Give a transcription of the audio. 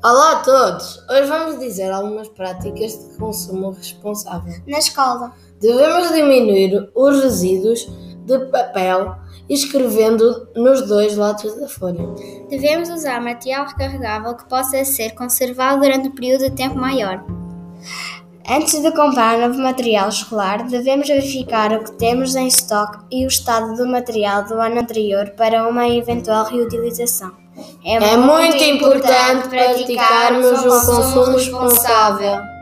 Olá a todos! Hoje vamos dizer algumas práticas de consumo responsável. Na escola, Devemos diminuir os resíduos de papel escrevendo nos dois lados da folha. devemos usar material recarregável que possa ser conservado durante um período de tempo maior. Antes de comprar novo material escolar, devemos verificar o que temos em estoque e o estado do material do ano anterior para uma eventual reutilização. É muito importante praticarmos o consumo responsável.